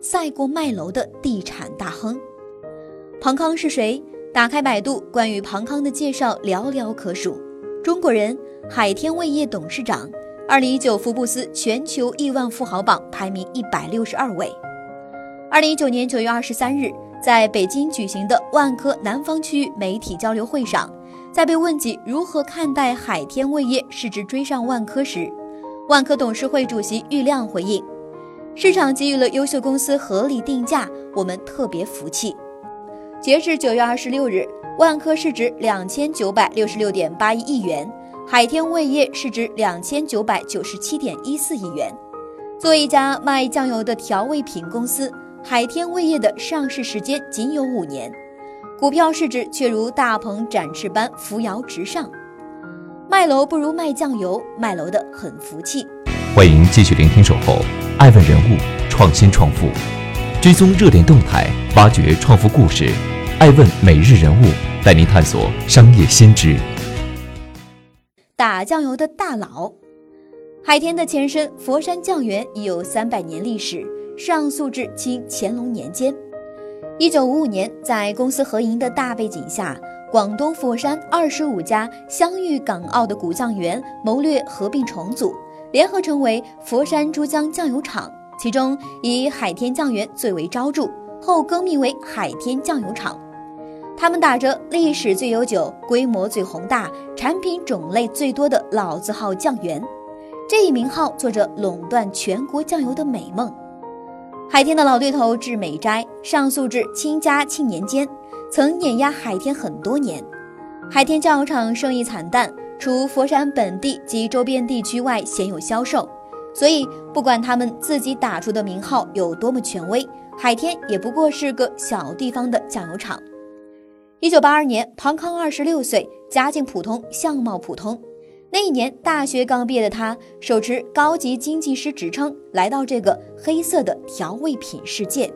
赛过卖楼的地产大亨，庞康是谁？打开百度，关于庞康的介绍寥寥可数。中国人，海天味业董事长，二零一九福布斯全球亿万富豪榜排名一百六十二位。二零一九年九月二十三日，在北京举行的万科南方区域媒体交流会上，在被问及如何看待海天味业市值追上万科时，万科董事会主席郁亮回应。市场给予了优秀公司合理定价，我们特别服气。截至九月二十六日，万科市值两千九百六十六点八一亿元，海天味业市值两千九百九十七点一四亿元。作为一家卖酱油的调味品公司，海天味业的上市时间仅有五年，股票市值却如大鹏展翅般扶摇直上。卖楼不如卖酱油，卖楼的很服气。欢迎继续聆听《守候》，爱问人物，创新创富，追踪热点动态，挖掘创富故事。爱问每日人物带您探索商业新知。打酱油的大佬，海天的前身佛山酱园已有三百年历史，上溯至清乾隆年间。一九五五年，在公私合营的大背景下，广东佛山二十五家湘渝港澳的古酱园谋略合并重组。联合成为佛山珠江酱油厂，其中以海天酱园最为招著，后更名为海天酱油厂。他们打着历史最悠久、规模最宏大、产品种类最多的老字号酱园，这一名号做着垄断全国酱油的美梦。海天的老对头致美斋，上溯至清嘉庆年间，曾碾压海天很多年。海天酱油厂生意惨淡。除佛山本地及周边地区外，鲜有销售。所以，不管他们自己打出的名号有多么权威，海天也不过是个小地方的酱油厂。一九八二年，庞康二十六岁，家境普通，相貌普通。那一年，大学刚毕业的他，手持高级经济师职称，来到这个黑色的调味品世界。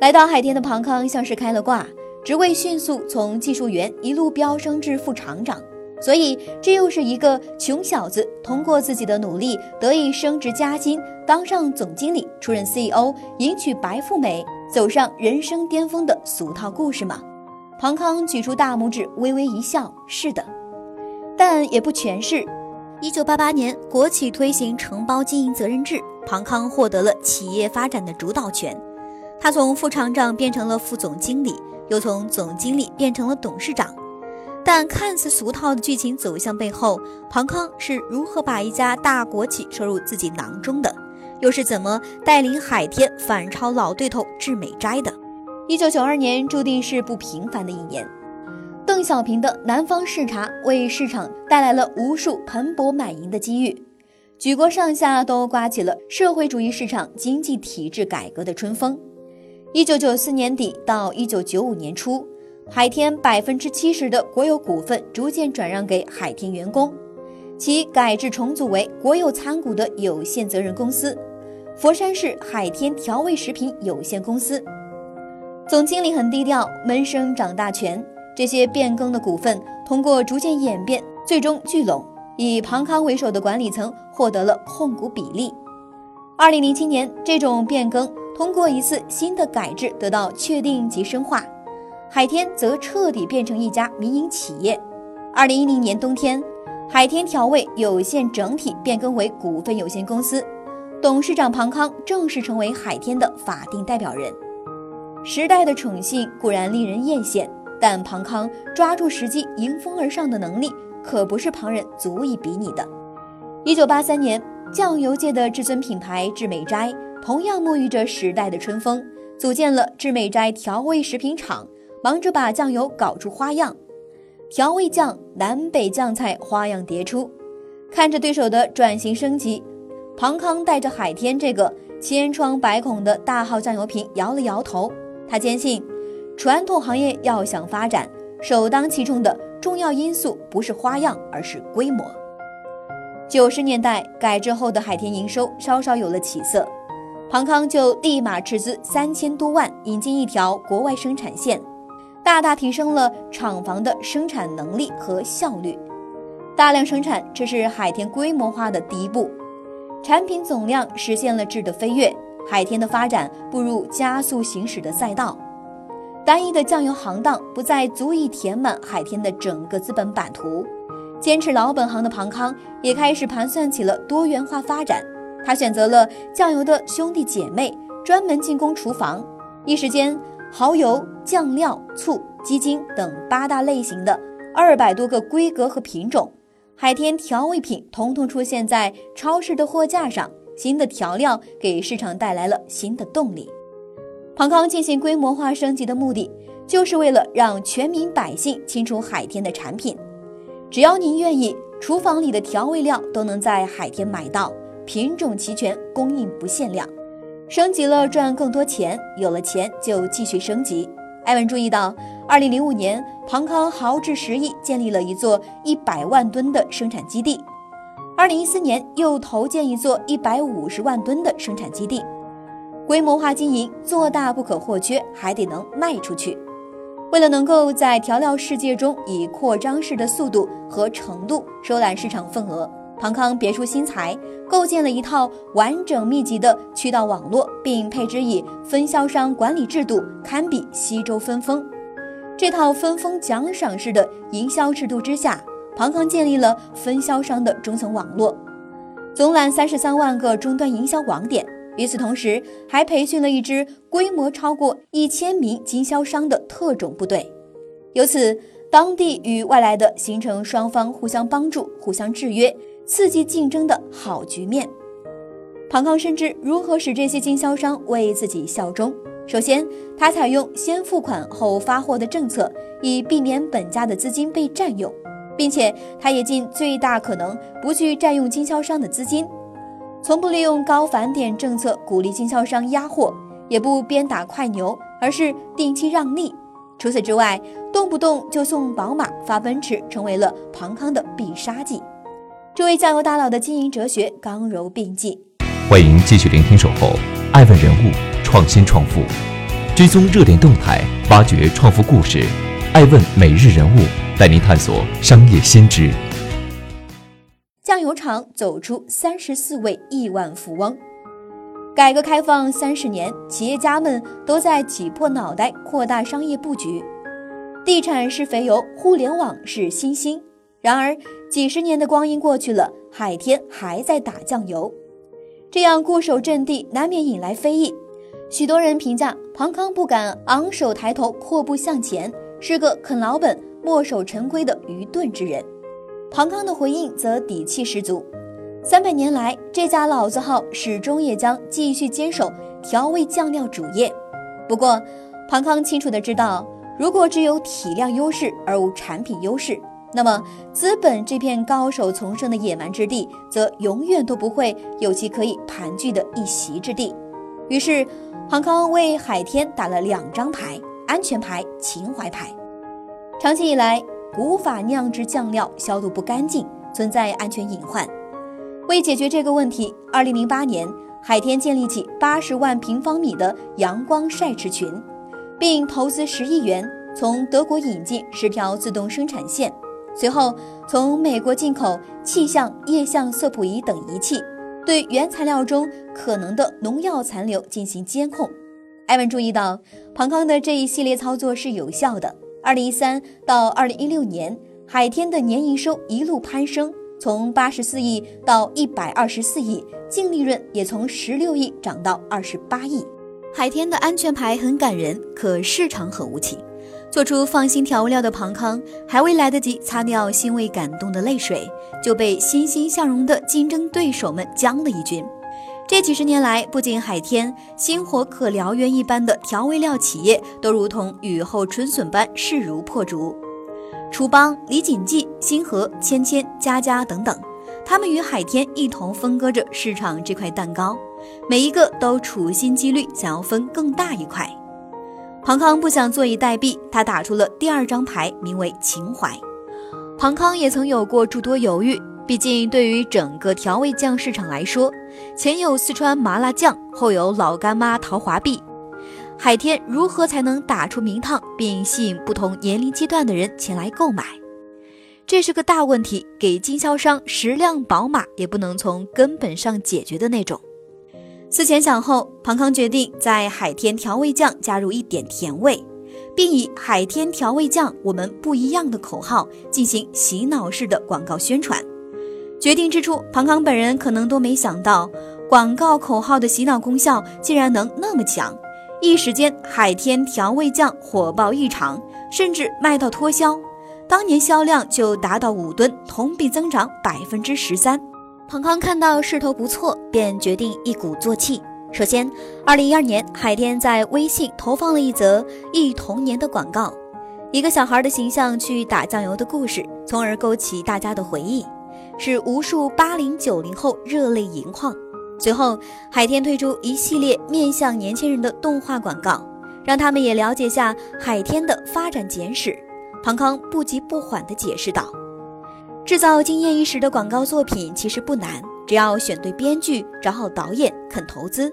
来到海天的庞康像是开了挂，职位迅速从技术员一路飙升至副厂长。所以，这又是一个穷小子通过自己的努力得以升职加薪，当上总经理，出任 CEO，迎娶白富美，走上人生巅峰的俗套故事吗？庞康举出大拇指，微微一笑：“是的，但也不全是。”一九八八年，国企推行承包经营责任制，庞康获得了企业发展的主导权。他从副厂长变成了副总经理，又从总经理变成了董事长。但看似俗套的剧情走向背后，庞康是如何把一家大国企收入自己囊中的？又是怎么带领海天反超老对头智美斋的？一九九二年注定是不平凡的一年，邓小平的南方视察为市场带来了无数蓬勃满盈的机遇，举国上下都刮起了社会主义市场经济体制改革的春风。一九九四年底到一九九五年初。海天百分之七十的国有股份逐渐转让给海天员工，其改制重组为国有参股的有限责任公司——佛山市海天调味食品有限公司。总经理很低调，闷声掌大权。这些变更的股份通过逐渐演变，最终聚拢，以庞康为首的管理层获得了控股比例。二零零七年，这种变更通过一次新的改制得到确定及深化。海天则彻底变成一家民营企业。二零一零年冬天，海天调味有限整体变更为股份有限公司，董事长庞康正式成为海天的法定代表人。时代的宠幸固然令人艳羡，但庞康抓住时机迎风而上的能力，可不是旁人足以比拟的。一九八三年，酱油界的至尊品牌致美斋同样沐浴着时代的春风，组建了致美斋调味食品厂。忙着把酱油搞出花样，调味酱、南北酱菜花样迭出。看着对手的转型升级，庞康带着海天这个千疮百孔的大号酱油瓶摇了摇头，他坚信，传统行业要想发展，首当其冲的重要因素不是花样，而是规模。九十年代改制后的海天营收稍稍有了起色，庞康就立马斥资三千多万引进一条国外生产线，大大提升了厂房的生产能力和效率。大量生产，这是海天规模化的第一步，产品总量实现了质的飞跃，海天的发展步入加速行驶的赛道。单一的酱油行当不再足以填满海天的整个资本版图。坚持老本行的庞康也开始盘算起了多元化发展。他选择了酱油的兄弟姐妹，专门进攻厨房。一时间，蚝油、酱料、醋、鸡精等八大类型的二百多个规格和品种，海天调味品统统出现在超市的货架上。新的调料给市场带来了新的动力。庞康进行规模化升级的目的，就是为了让全民百姓清楚海天的产品。只要您愿意，厨房里的调味料都能在海天买到，品种齐全，供应不限量。升级了赚更多钱，有了钱就继续升级。艾文注意到，二零零五年，庞康豪掷十亿建立了一座一百万吨的生产基地，二零一四年又投建一座一百五十万吨的生产基地。规模化经营，做大不可或缺，还得能卖出去。为了能够在调料世界中以扩张式的速度和程度收揽市场份额，庞康别出心裁，构建了一套完整密集的渠道网络，并配置以分销商管理制度，堪比西周分封。这套分封奖赏式的营销制度之下，庞康建立了分销商的中层网络，总揽三十三万个终端营销网点。与此同时，还培训了一支规模超过一千名经销商的特种部队，由此当地与外来的形成双方互相帮助、互相制约、刺激竞争的好局面。庞康深知如何使这些经销商为自己效忠。首先，他采用先付款后发货的政策，以避免本家的资金被占用，并且他也尽最大可能不去占用经销商的资金。从不利用高返点政策鼓励经销商压货，也不鞭打快牛，而是定期让利。除此之外，动不动就送宝马、发奔驰，成为了庞康的必杀技。这位酱油大佬的经营哲学刚柔并济。欢迎继续聆听《守候》，爱问人物，创新创富，追踪热点动态，挖掘创富故事。爱问每日人物，带您探索商业新知。酱油厂走出三十四位亿万富翁。改革开放三十年，企业家们都在挤破脑袋扩大商业布局。地产是肥油，互联网是新兴。然而，几十年的光阴过去了，海天还在打酱油，这样固守阵地，难免引来非议。许多人评价庞康不敢昂首抬头，阔步向前，是个啃老本、墨守成规的愚钝之人。庞康的回应则底气十足，三百年来，这家老字号始终也将继续坚守调味酱料主业。不过，庞康清楚地知道，如果只有体量优势而无产品优势，那么资本这片高手丛生的野蛮之地，则永远都不会有其可以盘踞的一席之地。于是，庞康为海天打了两张牌：安全牌、情怀牌。长期以来，古法酿制酱料消毒不干净，存在安全隐患。为解决这个问题，二零零八年，海天建立起八十万平方米的阳光晒池群，并投资十亿元从德国引进十条自动生产线，随后从美国进口气象、液相色谱仪等仪器，对原材料中可能的农药残留进行监控。艾文注意到，庞康的这一系列操作是有效的。二零一三到二零一六年，海天的年营收一路攀升，从八十四亿到一百二十四亿，净利润也从十六亿涨到二十八亿。海天的安全牌很感人，可市场很无情。做出放心调味料的庞康，还未来得及擦掉欣慰感动的泪水，就被欣欣向荣的竞争对手们将了一军。这几十年来，不仅海天星火可燎原一般的调味料企业，都如同雨后春笋般势如破竹。厨邦、李锦记、星河、千千、家家等等，他们与海天一同分割着市场这块蛋糕，每一个都处心积虑想要分更大一块。庞康不想坐以待毙，他打出了第二张牌，名为情怀。庞康也曾有过诸多犹豫，毕竟对于整个调味酱市场来说，前有四川麻辣酱，后有老干妈陶华碧，海天如何才能打出名堂，并吸引不同年龄阶段的人前来购买？这是个大问题，给经销商十辆宝马也不能从根本上解决的那种。思前想后，庞康决定在海天调味酱加入一点甜味，并以“海天调味酱，我们不一样”的口号进行洗脑式的广告宣传。决定之初，庞康本人可能都没想到，广告口号的洗脑功效竟然能那么强，一时间海天调味酱火爆异常，甚至卖到脱销，当年销量就达到五吨，同比增长百分之十三。庞康看到势头不错，便决定一鼓作气。首先，二零一二年，海天在微信投放了一则忆童年的广告，一个小孩的形象去打酱油的故事，从而勾起大家的回忆，使无数八零九零后热泪盈眶。随后，海天推出一系列面向年轻人的动画广告，让他们也了解下海天的发展简史。庞康不急不缓地解释道。制造惊艳一时的广告作品其实不难，只要选对编剧、找好导演、肯投资。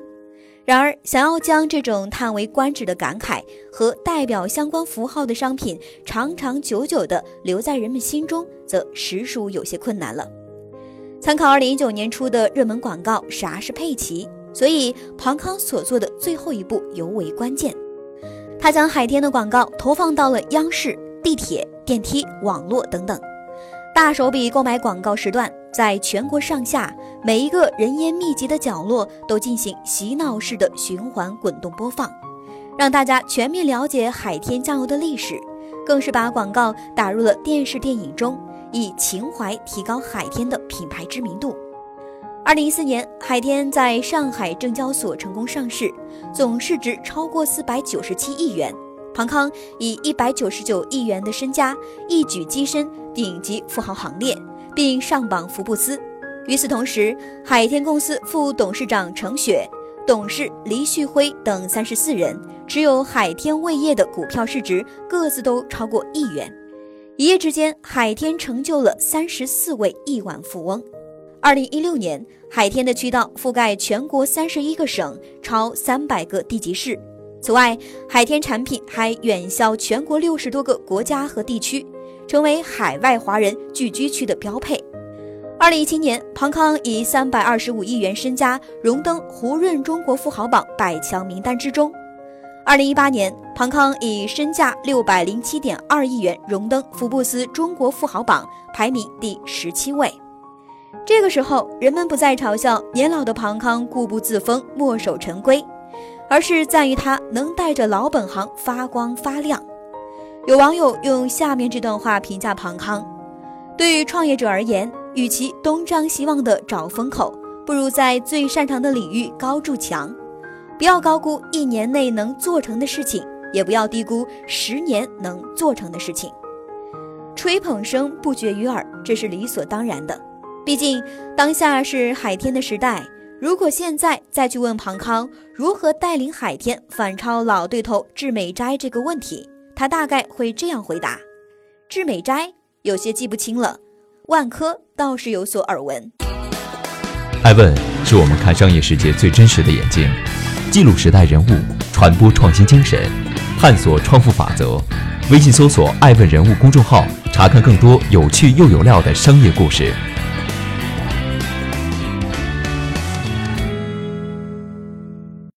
然而，想要将这种叹为观止的感慨和代表相关符号的商品长长久久地留在人们心中，则实属有些困难了。参考2019年初的热门广告《啥是佩奇》，所以庞康所做的最后一步尤为关键。他将海天的广告投放到了央视、地铁、电梯、网络等等。大手笔购买广告时段，在全国上下每一个人烟密集的角落都进行洗脑式的循环滚动播放，让大家全面了解海天酱油的历史，更是把广告打入了电视电影中，以情怀提高海天的品牌知名度。二零一四年，海天在上海证交所成功上市，总市值超过四百九十七亿元。庞康以一百九十九亿元的身家一举跻身顶级富豪行列，并上榜福布斯。与此同时，海天公司副董事长程雪、董事黎旭辉等三十四人持有海天味业的股票市值各自都超过亿元。一夜之间，海天成就了三十四位亿万富翁。二零一六年，海天的渠道覆盖全国三十一个省，超三百个地级市。此外，海天产品还远销全国六十多个国家和地区，成为海外华人聚居区的标配。二零一七年，庞康以三百二十五亿元身家荣登胡润中国富豪榜百强名单之中。二零一八年，庞康以身价六百零七点二亿元荣登福布斯中国富豪榜排名第十七位。这个时候，人们不再嘲笑年老的庞康固步自封、墨守成规。而是在于他能带着老本行发光发亮。有网友用下面这段话评价庞康：对于创业者而言，与其东张西望的找风口，不如在最擅长的领域高筑墙。不要高估一年内能做成的事情，也不要低估十年能做成的事情。吹捧声不绝于耳，这是理所当然的。毕竟当下是海天的时代。如果现在再去问庞康如何带领海天反超老对头致美斋这个问题，他大概会这样回答：致美斋有些记不清了，万科倒是有所耳闻。爱问是我们看商业世界最真实的眼睛，记录时代人物，传播创新精神，探索创富法则。微信搜索“爱问人物”公众号，查看更多有趣又有料的商业故事。